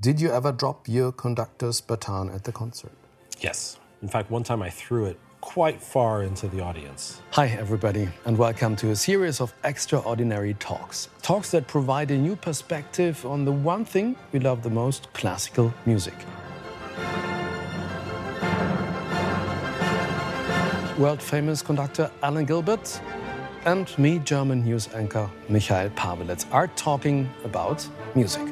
Did you ever drop your conductor's baton at the concert? Yes. In fact, one time I threw it quite far into the audience. Hi, everybody, and welcome to a series of extraordinary talks. Talks that provide a new perspective on the one thing we love the most classical music. World famous conductor Alan Gilbert and me, German news anchor Michael Paweletz, are talking about music.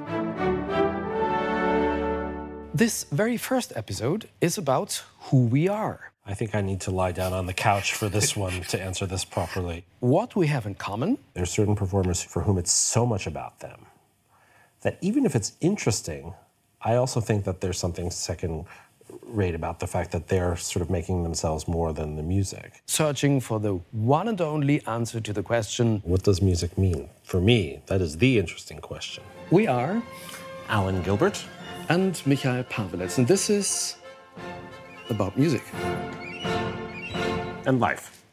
This very first episode is about who we are. I think I need to lie down on the couch for this one to answer this properly. What we have in common. There are certain performers for whom it's so much about them that even if it's interesting, I also think that there's something second rate about the fact that they're sort of making themselves more than the music. Searching for the one and only answer to the question What does music mean? For me, that is the interesting question. We are Alan Gilbert and Michael Paweletz, and this is about music and life.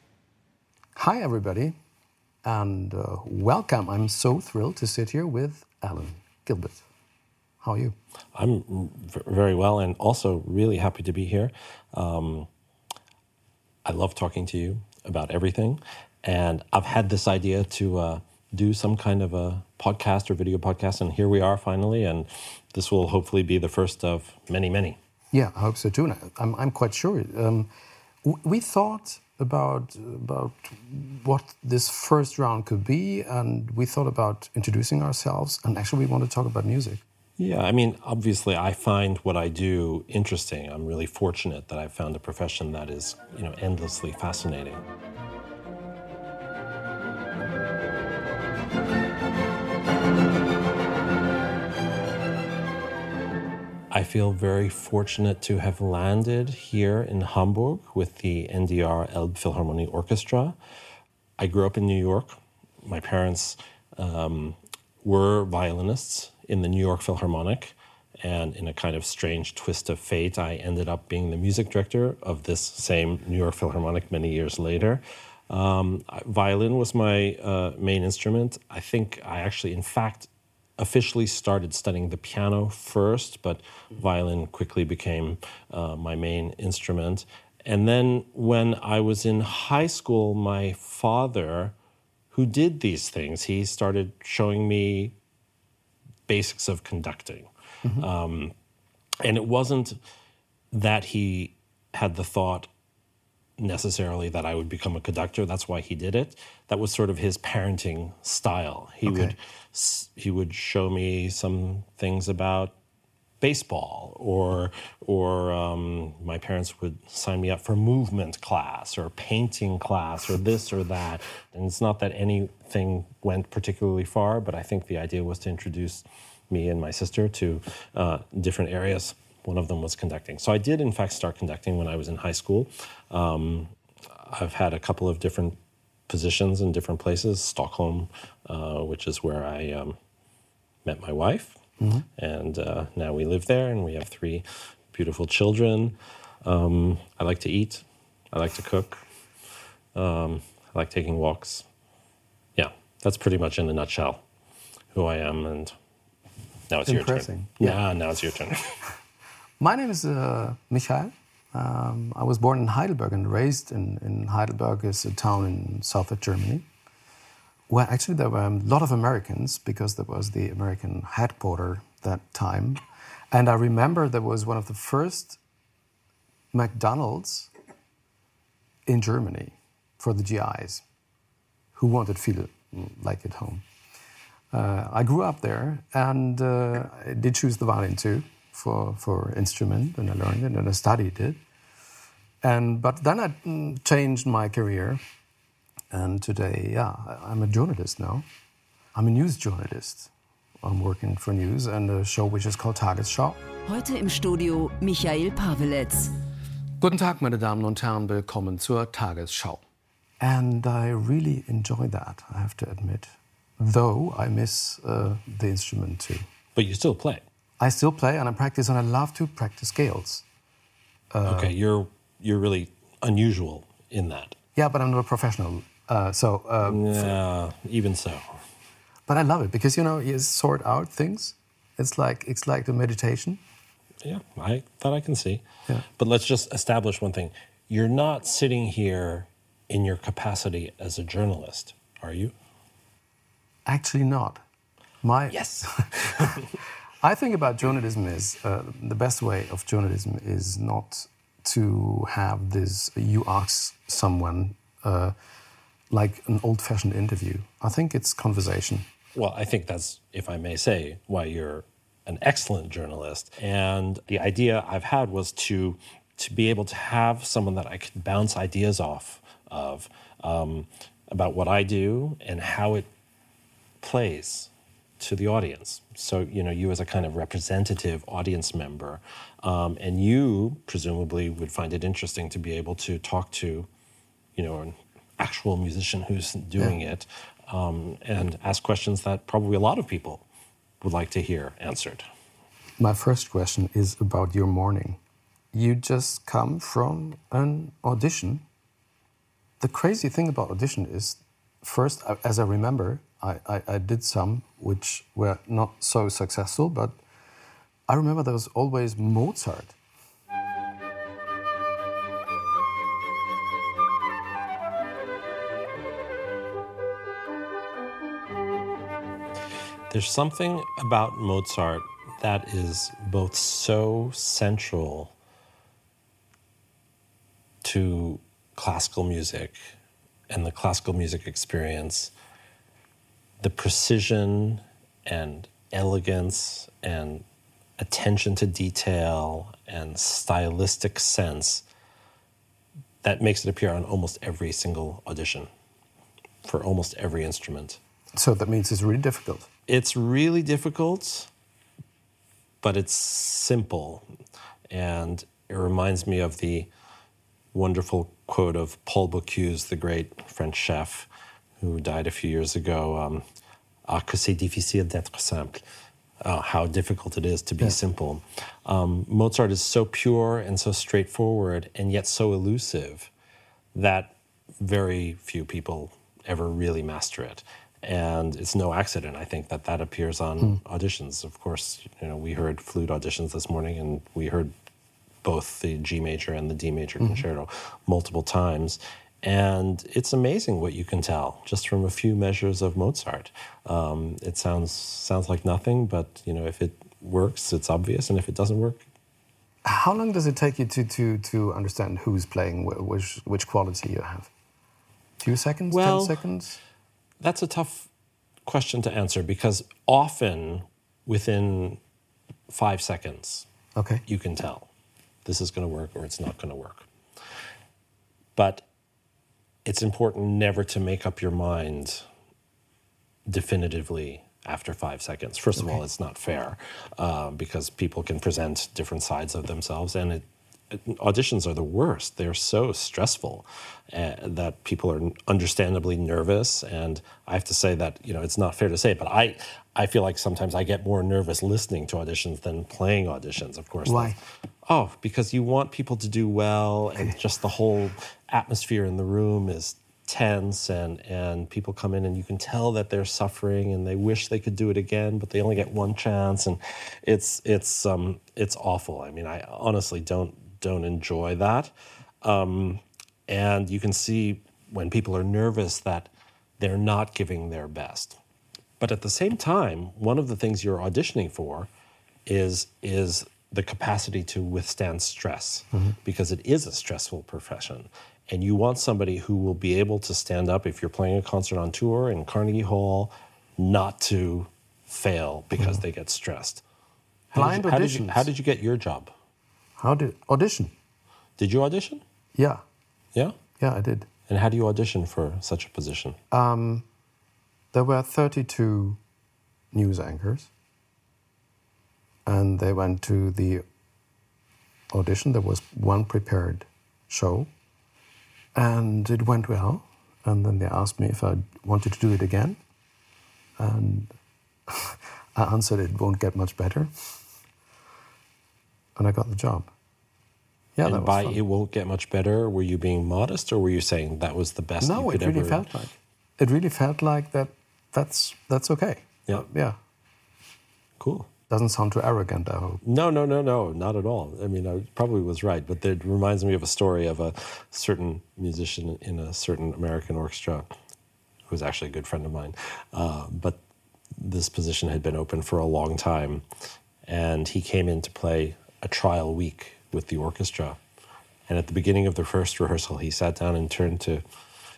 Hi, everybody, and uh, welcome. I'm so thrilled to sit here with Alan Gilbert. How are you? I'm very well, and also really happy to be here. Um, I love talking to you about everything, and I've had this idea to uh, do some kind of a podcast or video podcast, and here we are finally, and this will hopefully be the first of many, many. Yeah, I hope so too. I'm, I'm quite sure. Um, we thought about about what this first round could be, and we thought about introducing ourselves, and actually, we want to talk about music. Yeah, I mean, obviously, I find what I do interesting. I'm really fortunate that I've found a profession that is, you know, endlessly fascinating. I feel very fortunate to have landed here in Hamburg with the NDR Elbphilharmonie Orchestra. I grew up in New York. My parents um, were violinists in the New York Philharmonic. And in a kind of strange twist of fate, I ended up being the music director of this same New York Philharmonic many years later. Um, violin was my uh, main instrument. I think I actually, in fact, officially started studying the piano first, but violin quickly became uh, my main instrument. And then when I was in high school, my father, who did these things, he started showing me basics of conducting. Mm-hmm. Um, and it wasn't that he had the thought necessarily that I would become a conductor. That's why he did it. That was sort of his parenting style. He okay. would he would show me some things about baseball or or um, my parents would sign me up for movement class or painting class or this or that and it's not that anything went particularly far but i think the idea was to introduce me and my sister to uh, different areas one of them was conducting so i did in fact start conducting when i was in high school um, i've had a couple of different positions in different places stockholm uh, which is where i um, met my wife Mm-hmm. And uh, now we live there and we have three beautiful children. Um, I like to eat, I like to cook, um, I like taking walks. Yeah, that's pretty much in a nutshell who I am. And now it's Impressing. your turn. Yeah, yeah now it's your turn. My name is uh, Michael. Um, I was born in Heidelberg and raised in, in Heidelberg, is a town in south of Germany. Well, actually, there were a lot of Americans because there was the American headquarters that time. And I remember there was one of the first McDonald's in Germany for the GIs who wanted to feel like at home. Uh, I grew up there and uh, I did choose the violin too for, for instrument and I learned it and I studied it. And, but then I mm, changed my career and today, yeah, I'm a journalist now. I'm a news journalist. I'm working for news and a show which is called Tagesschau. Heute im Studio Michael Paweletz. Guten Tag, meine Damen und Herren, willkommen zur Tagesschau. And I really enjoy that, I have to admit. Though I miss uh, the instrument too. But you still play? I still play and I practice and I love to practice scales. Uh, okay, you're, you're really unusual in that. Yeah, but I'm not a professional uh, so uh, yeah, even so. But I love it because you know you sort out things, It's like it's like the meditation. Yeah, I that I can see. Yeah. But let's just establish one thing. You're not sitting here in your capacity as a journalist, are you? Actually, not. My Yes. I think about journalism is uh, the best way of journalism is not to have this. You ask someone uh, like an old-fashioned interview. I think it's conversation. Well, I think that's, if I may say, why you're an excellent journalist. And the idea I've had was to to be able to have someone that I could bounce ideas off of um, about what I do and how it plays to the audience. So you know, you as a kind of representative audience member, um, and you presumably would find it interesting to be able to talk to, you know, an actual musician who's doing it, um, and ask questions that probably a lot of people would like to hear answered. My first question is about your morning. You just come from an audition. The crazy thing about audition is, first, as I remember, I, I, I did some which were not so successful, but I remember there was always Mozart. There's something about Mozart that is both so central to classical music and the classical music experience the precision and elegance and attention to detail and stylistic sense that makes it appear on almost every single audition for almost every instrument. So that means it's really difficult. It's really difficult, but it's simple. And it reminds me of the wonderful quote of Paul Bocuse, the great French chef who died a few years ago um, Ah, que c'est difficile d'être simple. Uh, how difficult it is to be simple. Um, Mozart is so pure and so straightforward and yet so elusive that very few people ever really master it. And it's no accident, I think, that that appears on auditions. Of course, you know, we heard flute auditions this morning, and we heard both the G major and the D major concerto multiple times. And it's amazing what you can tell just from a few measures of Mozart. Um, it sounds sounds like nothing, but you know, if it works, it's obvious, and if it doesn't work, How long does it take you to, to, to understand who's playing, which, which quality you have? Few seconds, Well- 10 seconds? That's a tough question to answer because often within five seconds, Okay. you can tell this is going to work or it's not going to work. But it's important never to make up your mind definitively after five seconds. First of all, it's not fair uh, because people can present different sides of themselves, and it, it- auditions are the worst. They're so stressful uh, that people are understandably nervous. And I have to say that you know it's not fair to say, but I I feel like sometimes I get more nervous listening to auditions than playing auditions. Of course, Why? Oh, because you want people to do well, and just the whole atmosphere in the room is tense, and and people come in and you can tell that they're suffering, and they wish they could do it again, but they only get one chance, and it's it's um it's awful. I mean, I honestly don't don't enjoy that, um, and you can see when people are nervous that they're not giving their best. But at the same time, one of the things you're auditioning for is is the capacity to withstand stress because it is a stressful profession. And you want somebody who will be able to stand up if you're playing a concert on tour in Carnegie Hall, not to fail because mm-hmm. they get stressed. How Blind did you, how did you- how did you get your job? How did audition? Did you audition? Yeah, Yeah. yeah, I did. And how do you audition for such a position? Um, there were 32 news anchors, and they went to the audition. There was one prepared show, and it went well. And then they asked me if I wanted to do it again, and I answered it won't get much better, and I got the job. Yeah, that and was by fun. it won't get much better, were you being modest or were you saying that was the best you No, it really ever felt like it really felt like that. That's that's okay. Yeah. Uh, yeah. Cool. Doesn't sound too arrogant, I hope. No, no, no, no, not at all. I mean, I probably was right, but it reminds me of a story of a certain musician in a certain American orchestra who was actually a good friend of mine. Uh, but this position had been open for a long time, and he came in to play a trial week with the orchestra. And at the beginning of the first rehearsal, he sat down and turned to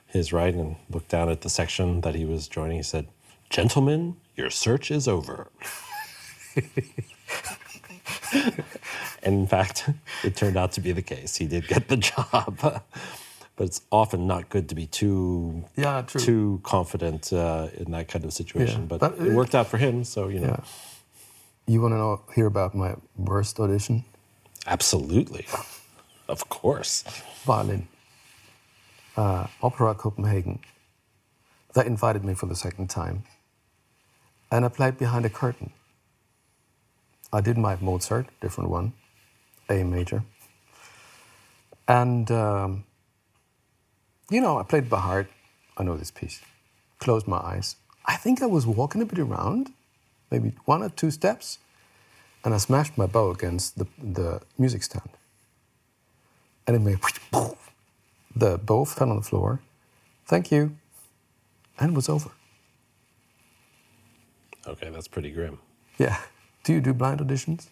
his right and looked down at the section that he was joining. He said, Gentlemen, your search is over. and in fact, it turned out to be the case. He did get the job. but it's often not good to be too Yeah, true. too confident uh, in that kind of situation. Yeah, But, but it it- worked out for him, so you know, Yeah. You want to know hear about my worst audition? absolutely, of course. Violin. Uh, Opera Copenhagen. They invited me for the second time. And I played behind a curtain. I did my Mozart, different one, A major. And, um, you know, I played by heart. I know this piece. Closed my eyes. I think I was walking a bit around, maybe one or two steps, and I smashed my bow against the, the music stand. And it made the bow fell on the floor. Thank you. And it was over. Okay, that's pretty grim. Yeah. Do you do blind auditions?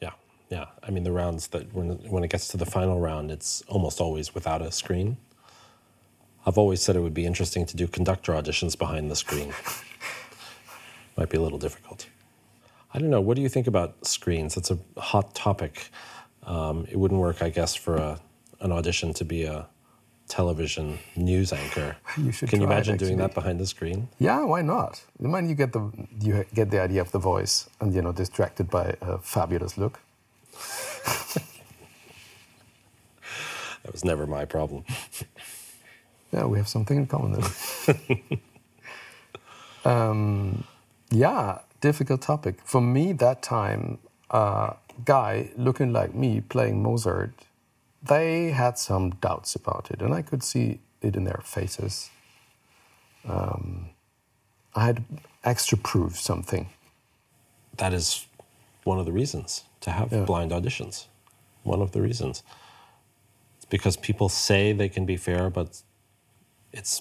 Yeah, yeah. I mean, the rounds that when when it gets to the final round, it's almost always without a screen. I've always said it would be interesting to do conductor auditions behind the screen. Might be a little difficult. I don't know. What do you think about screens? It's a hot topic. Um, it wouldn't work, I guess, for a, an audition to be a television news anchor. You should Can you imagine doing that behind the screen? Yeah, why not? The moment you get the you get the idea of the voice and you know distracted by a fabulous look. That was never my problem. Yeah, we have something in common then. um, yeah, difficult topic. For me, that time, uh, guy looking like me playing Mozart, they had some doubts about it, and I could see it in their faces. Um, I had extra proof something. that is one of the reasons to have Yeah. blind auditions. One of the reasons. It's because people say they can be fair, but it's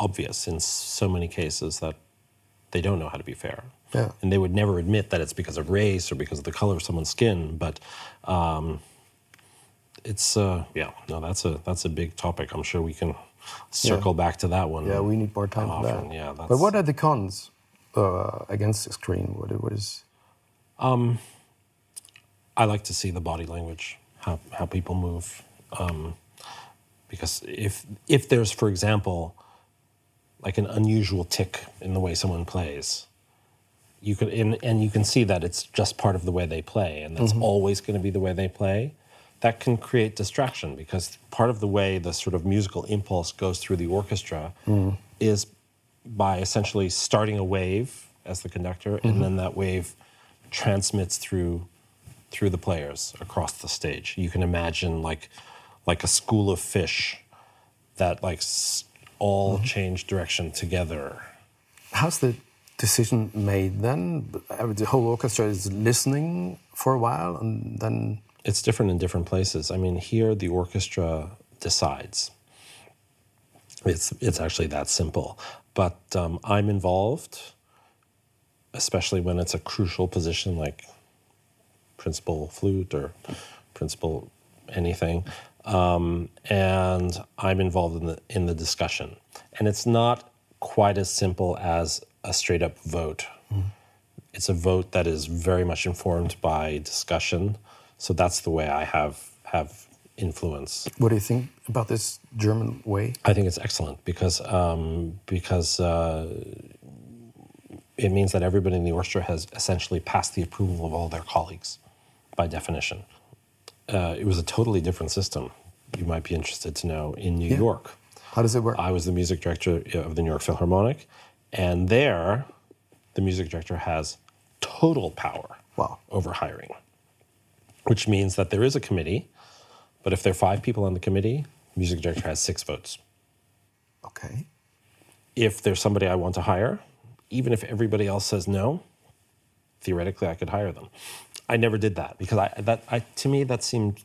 obvious in so many cases that they don't know how to be fair. Yeah. And they would never admit that it's because of race or because of the color of someone's skin, but um, it's uh, yeah, no, that's a that's a big topic. I'm sure we can circle back to that one. Yeah, we need more time for that. Yeah, but what are the cons uh, against the screen? What, what is? I like to see the body language, how how people move, um, because if if there's, for example, like an unusual tick in the way someone plays, you can and, and you can see that it's just part of the way they play, and that's always going to be the way they play. That can create distraction because part of the way the sort of musical impulse goes through the orchestra mm-hmm. is by essentially starting a wave as the conductor, and mm-hmm. then that wave transmits through through the players across the stage. You can imagine like like a school of fish that like all mm-hmm. change direction together. How's the decision made then? The whole orchestra is listening for a while, and then It's different in different places. I mean, here the orchestra decides. It's it's actually that simple. But um, I'm involved, especially when it's a crucial position like principal flute or principal anything. Um, and I'm involved in the in the discussion. And it's not quite as simple as a straight up vote. It's a vote that is very much informed by discussion. So that's the way I have have influence. what do you think about this German way? I think it's excellent because um, because uh, it means that everybody in the orchestra has essentially passed the approval of all their colleagues, by definition. Uh, it was a totally different system. You might be interested to know in New Yeah. York. How does it work? I was the music director of the New York Philharmonic, and there, the music director has total power Wow. over hiring, which means that there is a committee, but if there are five people on the committee, the music director has six votes. Okay. If there's somebody I want to hire, even if everybody else says no, theoretically I could hire them. I never did that because I that I to me that seemed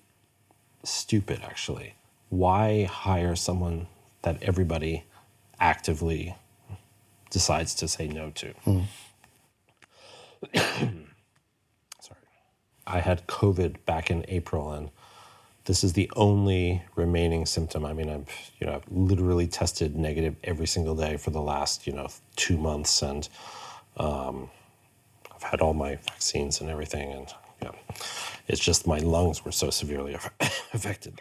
stupid actually. Why hire someone that everybody actively decides to say no to? Hmm. Sorry. I had COVID back in April and this is the only remaining symptom. I mean, I've you know I've literally tested negative every single day for the last you know two months, and um, I've had all my vaccines and everything, and yeah, it's just my lungs were so severely affected.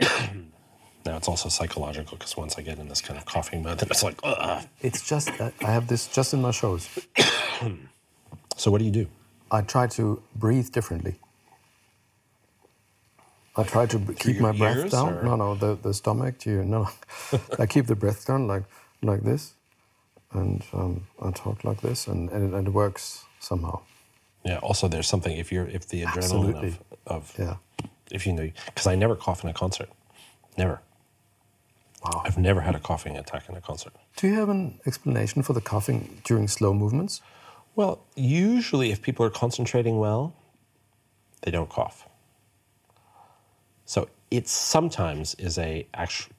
now it's also psychological because once I get in this kind of coughing mode, then it's like, Ugh. It's just uh, I have this just in my shows. so what do you do? I try to breathe differently. I try to b- keep my breath ears, down. or- No, no, the, the stomach. You no, I keep the breath down like like this, and um, I talk like this, and, and, it, and it works somehow. Yeah. Also, there's something if you're if the adrenaline Absolutely. of, of Yeah. if you know because I never cough in a concert, never. Wow. I've never had a coughing attack in a concert. Do you have an explanation for the coughing during slow movements? Well, usually if people are concentrating well, they don't cough. So it sometimes is a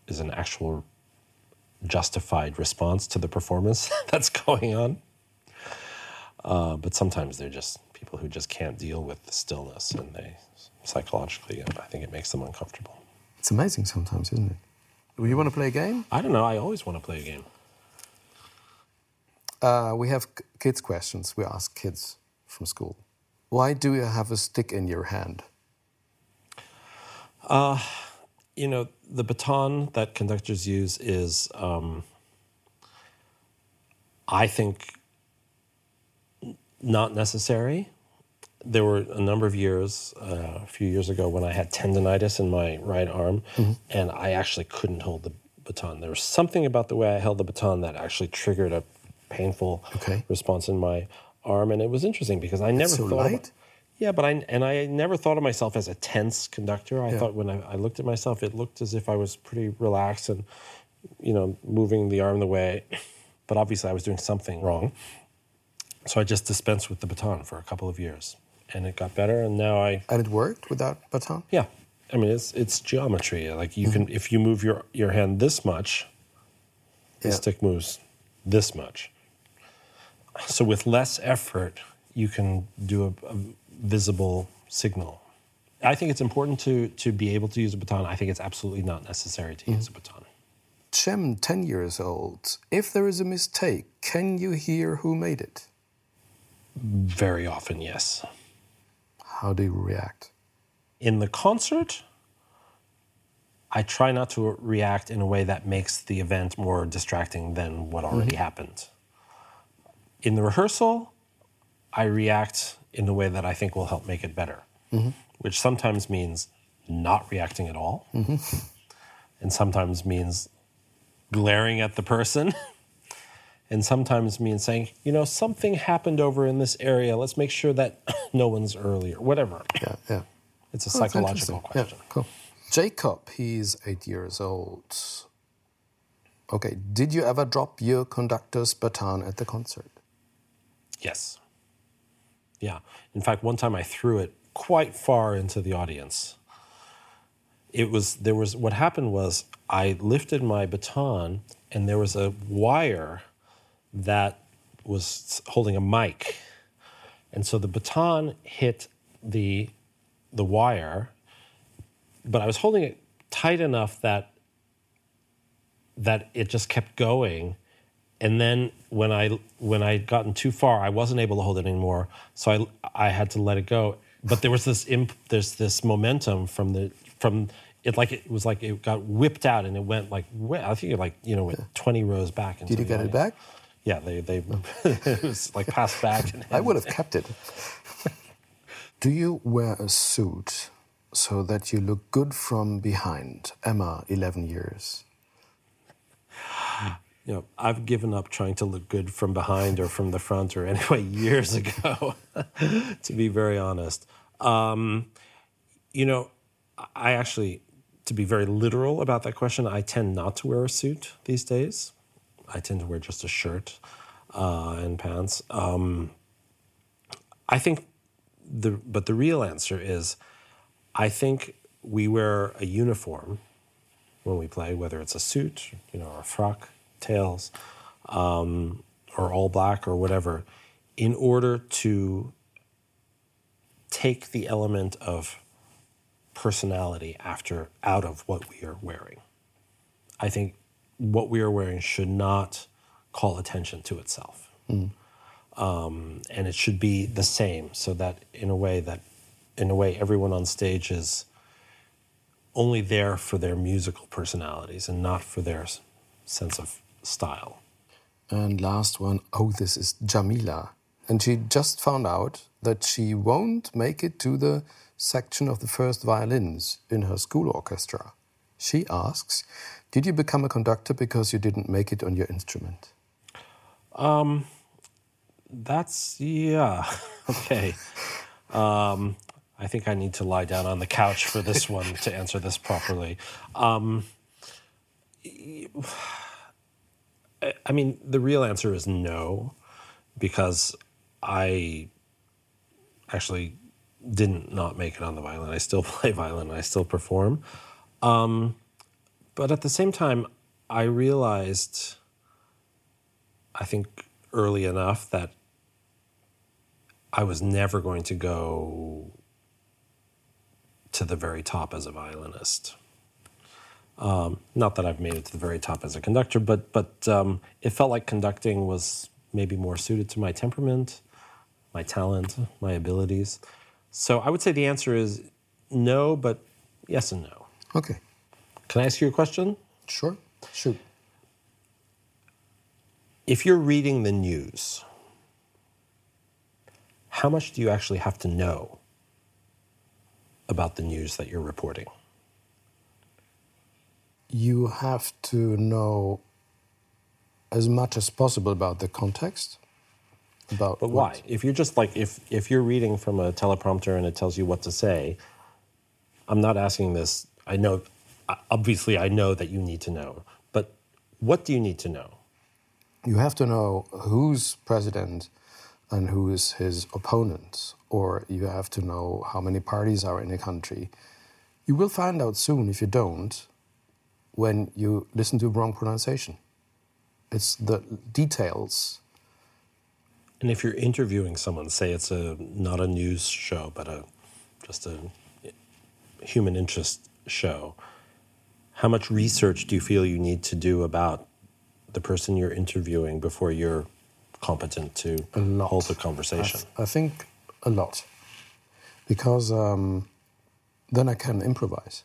is an actual justified response to the performance that's going on. Uh, but sometimes they're just people who just can't deal with the stillness, and they psychologically, I think it makes them uncomfortable. It's amazing sometimes, isn't it? Do you want to play a game? I don't know. I always want to play a game. Uh, we have kids' questions. We ask kids from school. Why do you have a stick in your hand? you know, the baton that conductors use is, um, I think, not necessary. There were a number of years, uh, a few years ago, when I had tendonitis in my right arm, and I actually couldn't hold the baton. There was something about the way I held the baton that actually triggered a painful Okay. response in my arm, and it was interesting because I never so thought. about- yeah, but I and I never thought of myself as a tense conductor. I Yeah. thought when I, I looked at myself, it looked as if I was pretty relaxed and, you know, moving the arm the way. But obviously, I was doing something wrong. So I just dispensed with the baton for a couple of years, and it got better. And now I, And it worked without baton? yeah, I mean, it's it's geometry. Like you can, mm-hmm. if you move your your hand this much, the Yeah. stick moves this much. So with less effort, you can do a, a visible signal. I think it's important to to be able to use a baton. I think it's absolutely not necessary to use a baton. Chem, 10 years old. If there is a mistake, can you hear who made it? Very often, yes. How do you react? In the concert, I try not to react in a way that makes the event more distracting than what already mm-hmm. happened. In the rehearsal, I react in a way that I think will help make it better, mm-hmm. which sometimes means not reacting at all, mm-hmm. and sometimes means glaring at the person, and sometimes means saying, you know, something happened over in this area. Let's make sure that no one's early or whatever. Yeah, yeah. It's a Oh, psychological question. Yeah, cool. Jacob, he's eight years old. Okay, did you ever drop your conductor's baton at the concert? Yes. Yeah. In fact, one time I threw it quite far into the audience. It was there was what happened was I lifted my baton and there was a wire that was holding a mic. And so the baton hit the the wire, but I was holding it tight enough that that it just kept going and then when I when I'd gotten too far, I wasn't able to hold it anymore. So I I had to let it go. But there was this imp, there's this momentum from the from it like it was like it got whipped out and it went like I think it like you know went twenty rows back. Did you get it back? Yeah, they they oh. it was like passed back. And I would have kept it. Do you wear a suit so that you look good from behind? Emma, 11 years. you know, I've given up trying to look good from behind or from the front or anyway years ago, to be very honest. Um, you know, I actually, to be very literal about that question, I tend not to wear a suit these days. I tend to wear just a shirt uh, and pants. Um, I think the but the real answer is I think we wear a uniform when we play, whether it's a suit, you know, or a frock, tails, um, or all black or whatever, in order to take the element of personality after out of what we are wearing. I think what we are wearing should not call attention to itself. Um, and it should be the same so that in a way that in a way everyone on stage is only there for their musical personalities and not for their sense of style. And last one, oh, this is Jamila. And she just found out that she won't make it to the section of the first violins in her school orchestra. She asks, Did you become a conductor because you didn't make it on your instrument? Um, That's yeah. Okay. Um, I think I need to lie down on the couch for this one to answer this properly. Um, I- mean, the real answer is no, because I actually didn't not make it on the violin. I still play violin. I still perform. Um, but at the same time, I realized, I think early enough that I was never going to go to the very top as a violinist. Um, not that I've made it to the very top as a conductor, but but um, it felt like conducting was maybe more suited to my temperament, my talent, my abilities. So I would say the answer is no, but yes and no. Okay, Can I ask you a question? sure, shoot. If you're reading the news, how much do you actually have to know about the news that you're reporting? You have to know as much as possible about the context. About But what- why? If you're just like if if you're reading from a teleprompter and it tells you what to say, I'm not asking this. I know uh, obviously I know that you need to know. But what do you need to know? you have to know who's president and who is his opponent, or you have to know how many parties are in a country. You will find out soon if you don't when you listen to wrong pronunciation. It's the details. And if you're interviewing someone, say it's a not a news show, but a just a human interest show, how much research do you feel you need to do about the person you're interviewing before you're competent to hold the I, conversation? th- I think a lot. Because um, then I can improvise.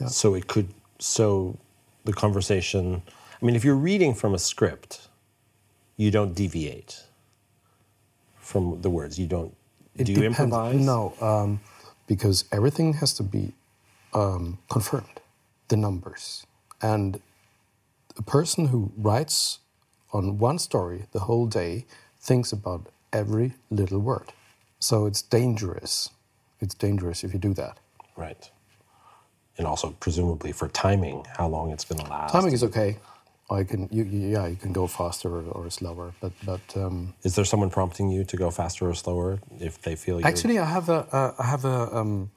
Yeah. So it could so the conversation. I mean, if you're reading from a script, you don't deviate from the words. You don't. It do you depends. improvise? No, um, because everything has to be um, confirmed, the numbers. And a person who writes on one story the whole day thinks about every little word. So it's dangerous. It's dangerous if you do that. Right. And also, presumably, for timing, how long it's going to last. Timing is okay. I can, you, yeah, you can go faster or, or slower, but but um, Is there someone prompting you to go faster or slower if they feel you? Actually, I have a, uh, I have a, um,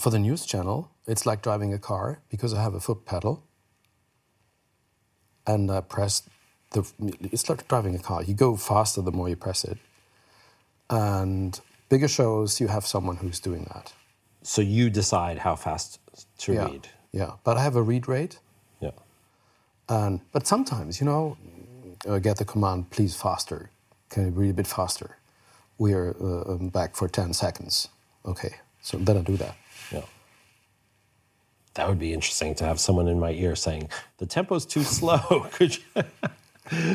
for the news channel, it's like driving a car because I have a foot pedal. And I press the, it's like driving a car. You go faster the more you press it. And bigger shows, you have someone who's doing that. So you decide how fast to yeah. read. Yeah. But I have a read rate. Yeah. And, but sometimes, you know, I get the command, please faster. Can you read a bit faster? We are uh, um, back for 10 seconds. Okay. So then I do that. Yeah. That would be interesting to have someone in my ear saying the tempo's too slow. Could you?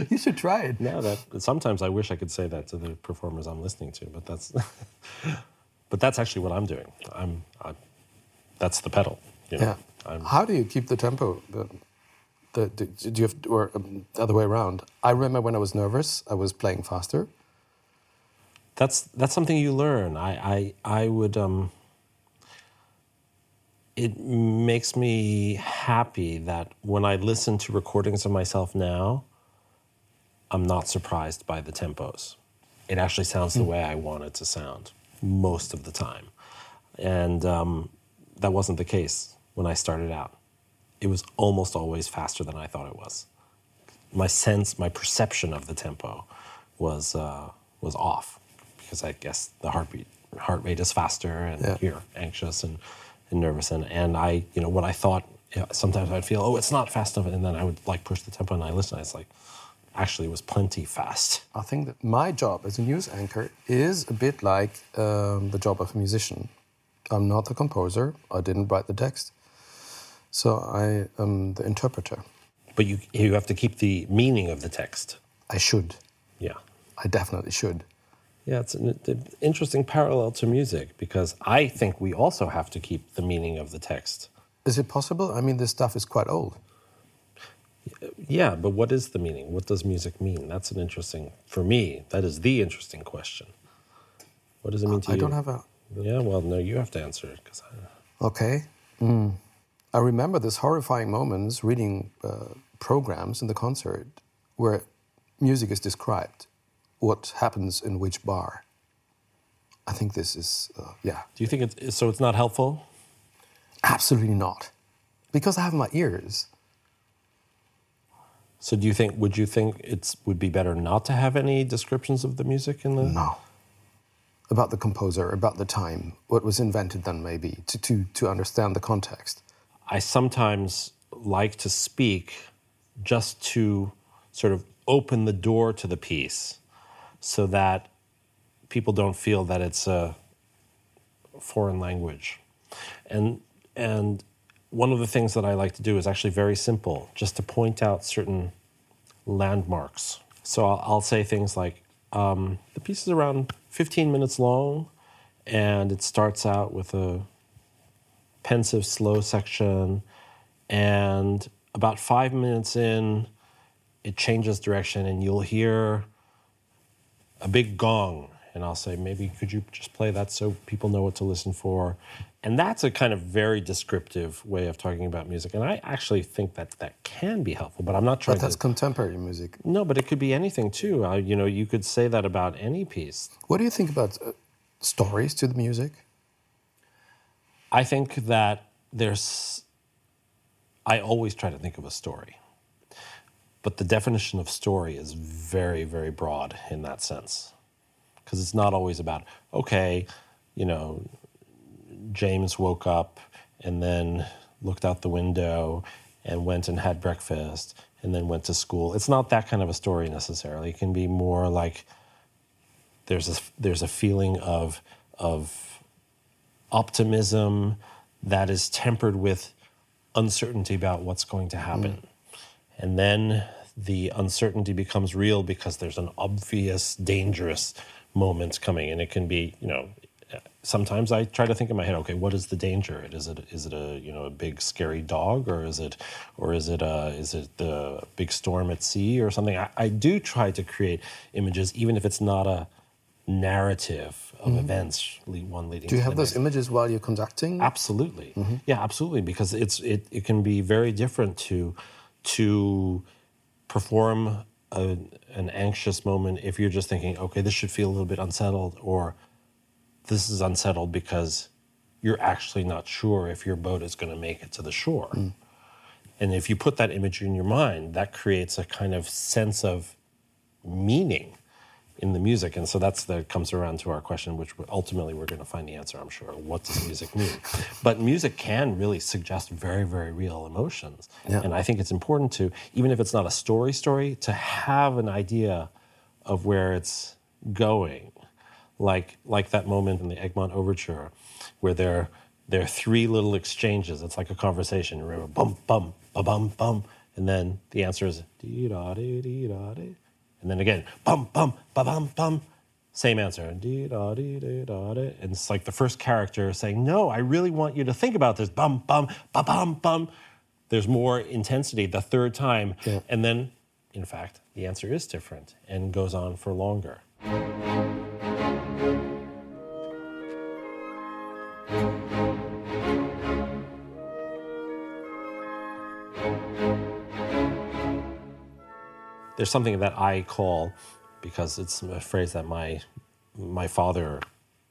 You should try it. No, that sometimes I wish I could say that to the performers I'm listening to, but that's but that's actually what I'm doing. I'm, i that's the pedal. You know? Yeah. I'm, How do you keep the tempo? The, the, the, do you have, or um, the other way around? I remember when I was nervous, I was playing faster. that's that's something you learn. I I I would um. It makes me happy that when I listen to recordings of myself now, I'm not surprised by the tempos. it actually sounds the way I want it to sound most of the time. And um, that wasn't the case when I started out. It was almost always faster than I thought it was. My sense, my perception of the tempo was, uh, was off because I guess the heartbeat, heart rate is faster and Yeah. you're anxious and, and nervous. And, and I, you know, what I thought, yeah, sometimes I'd feel, oh, it's not fast enough. And then I would like push the tempo and I listen. It's like, actually, was plenty fast. I think that my job as a news anchor is a bit like um, the job of a musician. I'm not the composer, I didn't write the text, so I am the interpreter. But you, you have to keep the meaning of the text. I should. Yeah. I definitely should. Yeah, it's an, an interesting parallel to music because I think we also have to keep the meaning of the text. Is it possible? I mean, this stuff is quite old. Yeah, but what is the meaning? What does music mean? That's an interesting, for me, that is the interesting question. What does it mean to I you? I don't have a. Yeah, well, no, you have to answer it because I. Okay. Mm. I remember this horrifying moments reading uh, programs in the concert where music is described, what happens in which bar. I think this is, uh, yeah, Do you think it's so? It's not helpful. absolutely not. Because I have my ears. So do you think? Would you think it's would be better not to have any descriptions of the music in the? No. About the composer, about the time, what was invented then, maybe, to, to, to understand the context. I sometimes like to speak just to sort of open the door to the piece so that people don't feel that it's a foreign language. And, and one of the things that I like to do is actually very simple, just to point out certain landmarks. So I'll, I'll say things like um, the piece is around 15 minutes long, and it starts out with a pensive, slow section. And about five minutes in, it changes direction, and you'll hear a big gong. And I'll say, maybe could you just play that so people know what to listen for? And that's a kind of very descriptive way of talking about music. And I actually think that that can be helpful, but I'm not trying But that's to. contemporary music. No, but it could be anything too. Uh, you know, you could say that about any piece. What do you think about uh, stories to the music? I think that there's. I always try to think of a story, but the definition of story is very, very broad in that sense, because it's not always about okay, you know, James woke up and then looked out the window and went and had breakfast and then went to school. It's not that kind of a story necessarily. It can be more like there's a there's a feeling of of optimism that is tempered with uncertainty about what's going to happen. Mm. And then the uncertainty becomes real because there's an obvious, dangerous moment coming. And it can be, you know, sometimes I try to think in my head, okay, what is the danger? Is it is it a you know a big scary dog, or is it or is it uh, is it the big storm at sea or something? I, I do try to create images, even if it's not a narrative of events, le- one leading. To Do you have the those next. images while you're conducting? Absolutely. Yeah, absolutely. Because it's it, it can be very different to to perform a, an anxious moment if you're just thinking, okay, this should feel a little bit unsettled, or this is unsettled because you're actually not sure if your boat is going to make it to the shore. Mm. And if you put that image in your mind, that creates a kind of sense of meaning in the music. And so that's that comes around to our question, which ultimately we're going to find the answer, I'm sure. What does music mean? but music can really suggest very, very real emotions. Yeah. And I think it's important to, even if it's not a story story, to have an idea of where it's going. Like, like that moment in the Egmont Overture where there, there are three little exchanges. It's like a conversation. Remember, bum, bum, ba bum, bum. And then the answer is dee da dee dee da dee. And then again, bum, bum, ba bum, bum. Same answer. Dee da dee dee da dee. And it's like the first character saying, No, I really want you to think about this. Bum, bum, ba bum, bum. There's more intensity the third time. Yeah. And then, in fact, the answer is different and goes on for longer. There's something that I call because it's a phrase that my my father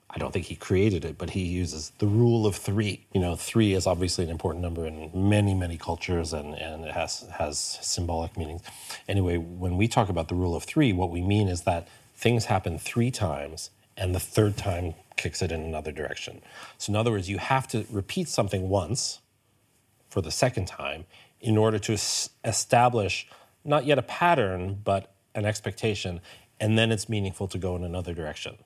I don't think he created it, but he uses the rule of three. You know, three is obviously an important number in many, many cultures and, and it has, has symbolic meanings. Anyway, when we talk about the rule of three, what we mean is that things happen three times and the third time kicks it in another direction. So, in other words, you have to repeat something once for the second time in order to establish not yet a pattern, but an expectation, and then it's meaningful to go in another direction.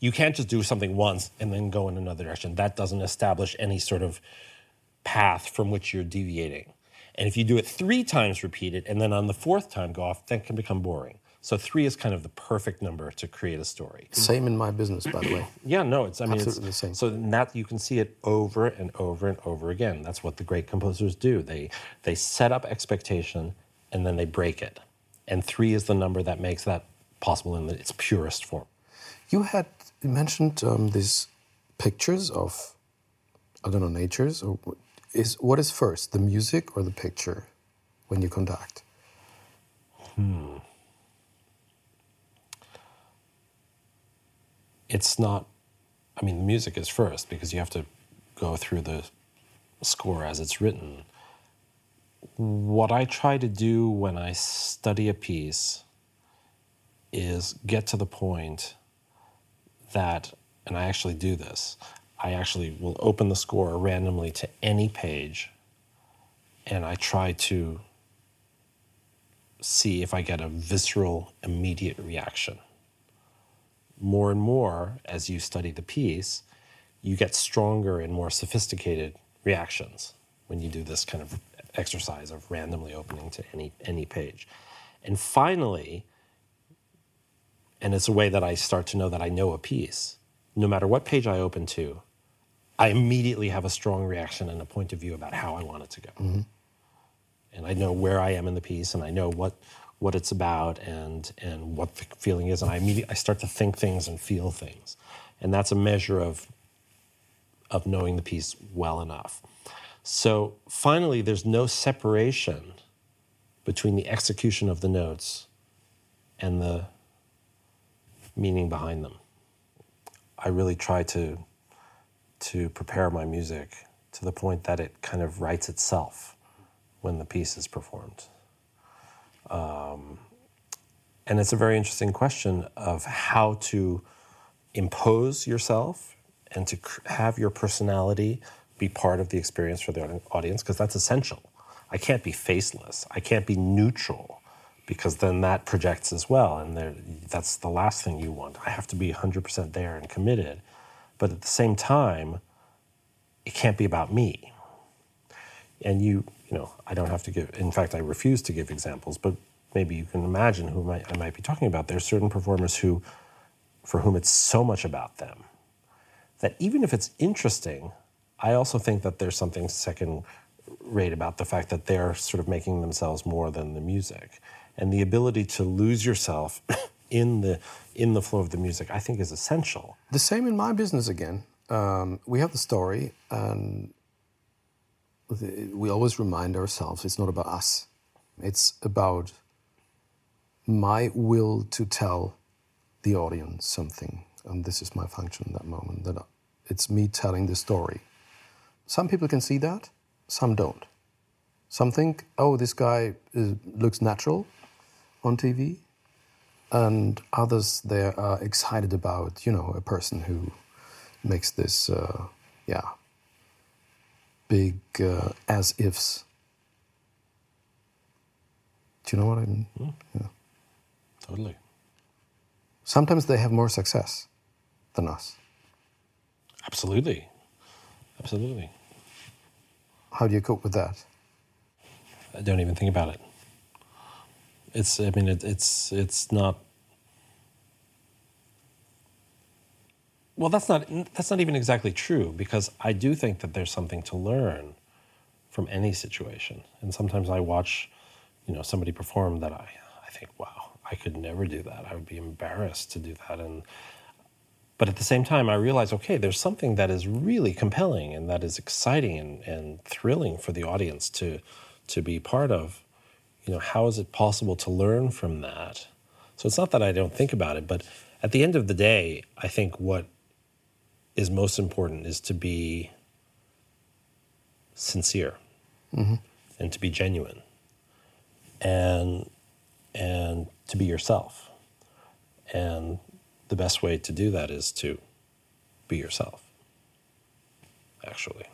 You can't just do something once and then go in another direction. That doesn't establish any sort of path from which you're deviating. And if you do it three times repeated and then on the fourth time go off, that can become boring. So three is kind of the perfect number to create a story. Same in my business, by the way. yeah, no, it's I mean Absolutely it's, the same. So that you can see it over and over and over again. That's what the great composers do. They they set up expectation and then they break it. And three is the number that makes that possible in its purest form. You had mentioned um, these pictures of, I don't know, natures. Or is what is first, the music or the picture, when you conduct? Hmm. It's not. I mean, the music is first because you have to go through the score as it's written. What I try to do when I study a piece is get to the point that, and I actually do this, I actually will open the score randomly to any page and I try to see if I get a visceral, immediate reaction. More and more, as you study the piece, you get stronger and more sophisticated reactions when you do this kind of exercise of randomly opening to any, any page. And finally, and it's a way that I start to know that I know a piece. No matter what page I open to, I immediately have a strong reaction and a point of view about how I want it to go. Mm-hmm. And I know where I am in the piece and I know what what it's about and and what the feeling is and I immediately I start to think things and feel things. And that's a measure of of knowing the piece well enough. So finally there's no separation between the execution of the notes and the meaning behind them. I really try to to prepare my music to the point that it kind of writes itself when the piece is performed. Um, and it's a very interesting question of how to impose yourself and to have your personality be part of the experience for the audience, because that's essential. I can't be faceless, I can't be neutral because then that projects as well. And that's the last thing you want. I have to be 100% there and committed. But at the same time, it can't be about me. And you, you know, I don't have to give, in fact, I refuse to give examples, but maybe you can imagine who might, I might be talking about. There's certain performers who, for whom it's so much about them that even if it's interesting, I also think that there's something second rate about the fact that they're sort of making themselves more than the music. And the ability to lose yourself in the in the flow of the music i think is essential. The same in my business again. Um, we have the story and we always remind ourselves it's not about us. It's about my will to tell the audience something. And this is my function in that moment that it's me telling the story some people can see that some don't some think oh this guy is, looks natural on TV, and others there are excited about you know a person who makes this uh, yeah big uh, as ifs. Do you know what I mean? Mm. Yeah. Totally. Sometimes they have more success than us. Absolutely. Absolutely. How do you cope with that? I don't even think about it. It's. I mean, it, it's. It's not. Well, that's not. That's not even exactly true because I do think that there's something to learn from any situation, and sometimes I watch, you know, somebody perform that I. I think, wow, I could never do that. I would be embarrassed to do that, and. But at the same time, I realize, okay, there's something that is really compelling and that is exciting and, and thrilling for the audience to to be part of. You know, how is it possible to learn from that? So it's not that I don't think about it, but at the end of the day, I think what is most important is to be sincere mm-hmm. and to be genuine and and to be yourself. And the best way to do that is to be yourself. Actually.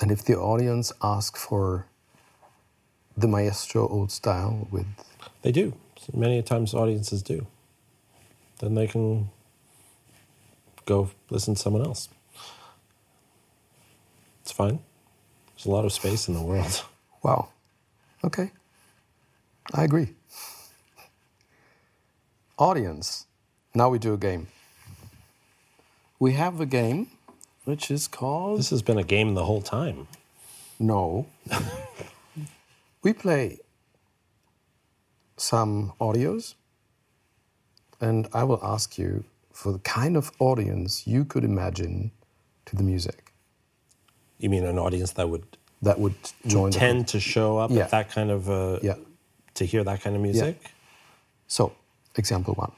And if the audience ask for the maestro old style with They do. Many times audiences do. Then they can go listen to someone else. It's fine. There's a lot of space in the world. wow, okay, I agree. Audience, now we do a game. We have a game which is called This has been a game the whole time. No. we play some audios, and I will ask you for the kind of audience you could imagine to the music You mean an audience that would that would join tend to show up Yeah. at that kind of uh, Yeah. to hear that kind of music? Yeah. So, example one.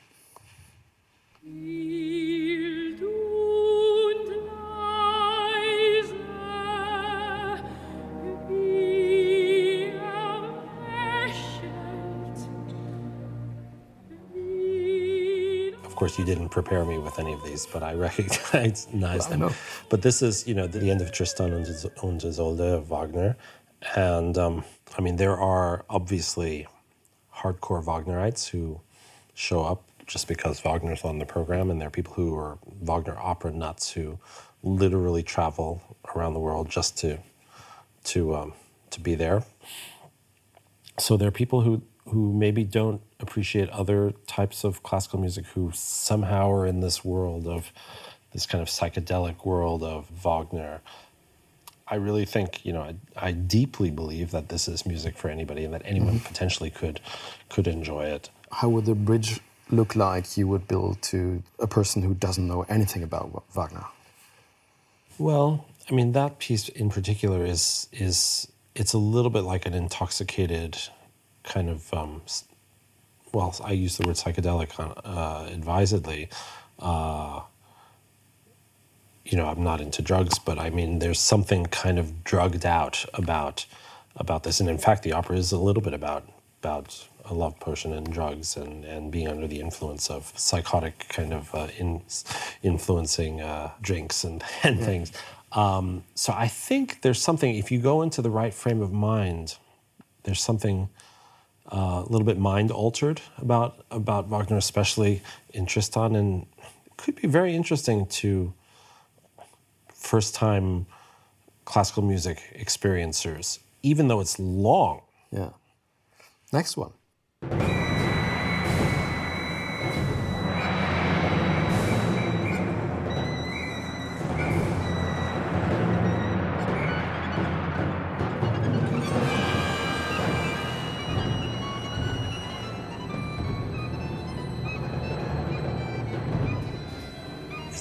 Course, you didn't prepare me with any of these, but I recognize I them. know. But this is, you know, the end of Tristan und und Isolde of Wagner. And um, I mean, there are obviously hardcore Wagnerites who show up just because Wagner's on the program, and there are people who are Wagner opera nuts who literally travel around the world just to to um, to be there. So there are people who who maybe don't appreciate other types of classical music who somehow are in this world of this kind of psychedelic world of Wagner. I really think, you know, I, I deeply believe that this is music for anybody and that anyone potentially could could enjoy it. How would the bridge look like you would build to a person who doesn't know anything about Wagner? Well, I mean that piece in particular is is it's a little bit like an intoxicated kind of um, well, I use the word psychedelic uh, advisedly. Uh, you know, I'm not into drugs, but I mean, there's something kind of drugged out about about this, and in fact, the opera is a little bit about about a love potion and drugs and, and being under the influence of psychotic kind of uh, in, influencing uh, drinks and, and things. Um, so I think there's something, if you go into the right frame of mind, there's something uh, a little bit mind altered about, about Wagner, especially in Tristan, and it could be very interesting to first time classical music experiencers, even though it's long. Yeah. Next one.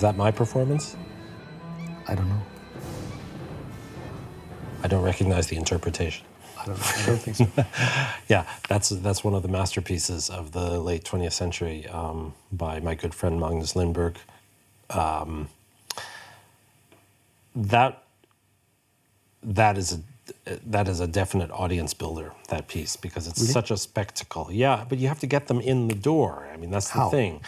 That my performance? I don't know. I don't recognize the interpretation. I don't know. I don't think so. Yeah, that's that's one of the masterpieces of the late 20th century um, by my good friend Magnus Lindberg. Um, that that is a that is a definite audience builder. That piece because it's such a spectacle. Yeah, but you have to get them in the door. I mean, that's the thing.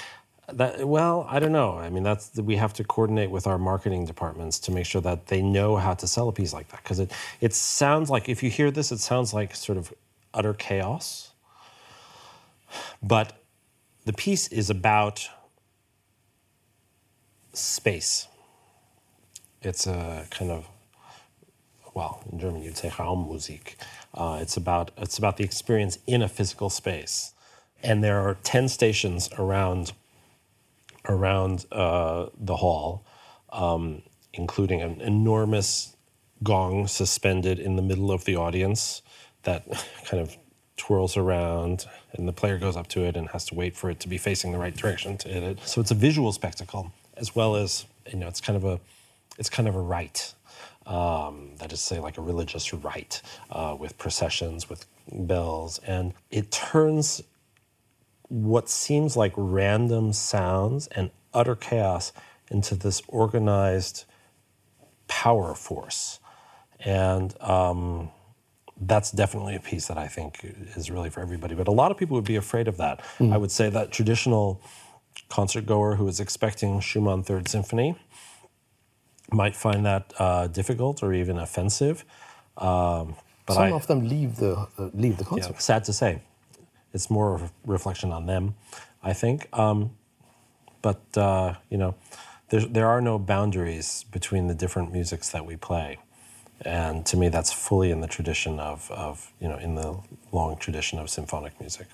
That well, I don't know. I mean, that's we have to coordinate with our marketing departments to make sure that they know how to sell a piece like that because it it sounds like if you hear this, it sounds like sort of utter chaos. But the piece is about space. It's a kind of well, in German you'd say Raummusik. Uh, it's about it's about the experience in a physical space, and there are ten stations around around uh, the hall, um, including an enormous gong suspended in the middle of the audience that kind of twirls around, and the player goes up to it and has to wait for it to be facing the right direction to hit it. So it's a visual spectacle as well as you know it's kind of a it's kind of a rite. Um, that is, say, like a religious rite uh, with processions, with bells, and it turns what seems like random sounds and utter chaos into this organized power force. And um, that's definitely a piece that I think is really for everybody. But a lot of people would be afraid of that. I would say that traditional concert goer who is expecting Schumann Third Symphony might find that uh, difficult or even offensive. Um, but Some I, of them leave the uh, leave the yeah, concert. sad to say, it's more of a reflection on them, I think. Um, but uh, you know, there there are no boundaries between the different musics that we play, and to me, that's fully in the tradition of of you know in the long tradition of symphonic music.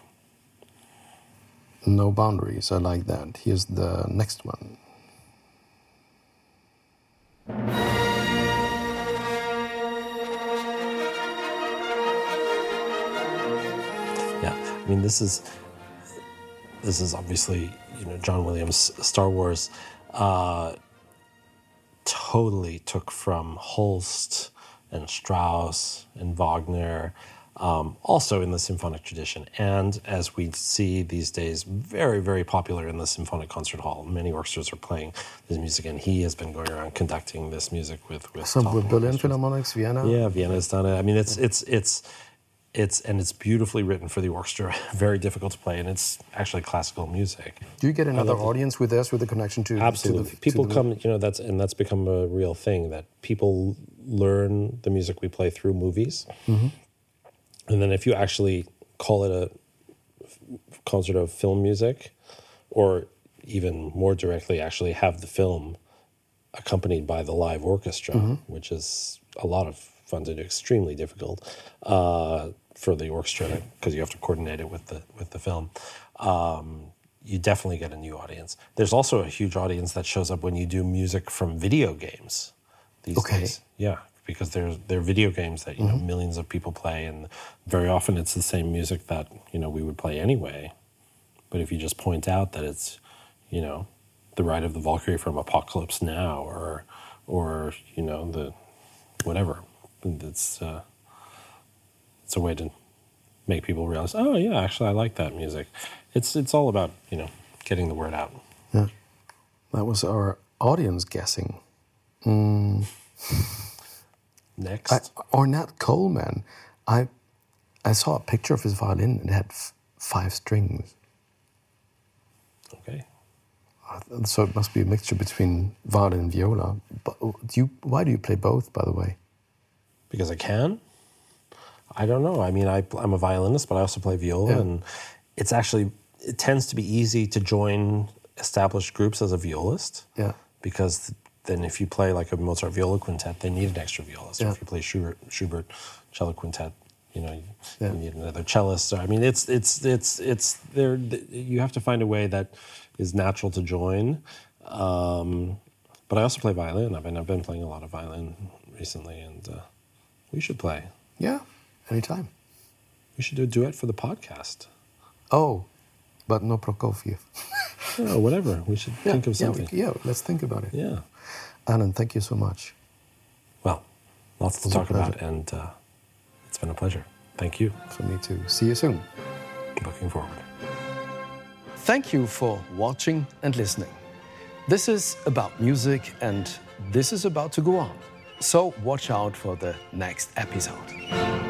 No boundaries. I like that. Here's the next one. I mean, this is this is obviously you know John Williams' Star Wars. Uh, totally took from Holst and Strauss and Wagner, um, also in the symphonic tradition, and as we see these days, very very popular in the symphonic concert hall. Many orchestras are playing this music, and he has been going around conducting this music with with So top with Berlin. Philharmonics, Vienna. Yeah, Vienna's done it. I mean, it's it's it's it's and it's beautifully written for the orchestra. Very difficult to play, and it's actually classical music. Do you get another audience with this, with the connection to Absolutely, To the, people to come. You know, that's and that's become a real thing that people learn the music we play through movies, and then if you actually call it a concert of film music, or even more directly, actually have the film accompanied by the live orchestra, which is a lot of fun to do, extremely difficult uh, for the orchestra because you have to coordinate it with the with the film. Um, you definitely get a new audience. There's also a huge audience that shows up when you do music from video games these Okay. days. Yeah, because they're they're video games that you know millions of people play, and very often it's the same music that you know we would play anyway. But if you just point out that it's, you know, the Ride of the Valkyrie from Apocalypse Now, or, or you know, the, whatever, it's, uh, it's a way to make people realize, oh yeah, actually I like that music. It's it's all about you know getting the word out. Yeah, That was our audience guessing. Mm. Next, I, Ornette Coleman. I I saw a picture of his violin. and It had five strings. okay. So it must be a mixture between violin and viola. But oh, do you, why do you play both, by the way? because I can. I don't know. I mean, I, I'm a violinist, but I also play viola, Yeah. and it's actually it tends to be easy to join established groups as a violist. Yeah. Because then, if you play like a Mozart viola quintet, they need an extra violist. Or Yeah. if you play Schubert, Schubert cello quintet, you know, you, Yeah. you need another cellist. So I mean, it's it's it's it's there. You have to find a way that is natural to join. Um, but I also play violin. I've been I've been playing a lot of violin recently, and uh, we should play. Yeah, anytime. We should do a duet for the podcast. Oh, but no Prokofiev. Oh, whatever. We should Yeah, think of yeah, we- something. Yeah, let's think about it. Yeah. Alan, thank you so much. Well, lots to talk about, and uh, it's been a pleasure. Thank you. For me too. See you soon. Looking forward. Thank you for watching and listening. This is about music and this is about to go on. So watch out for the next episode.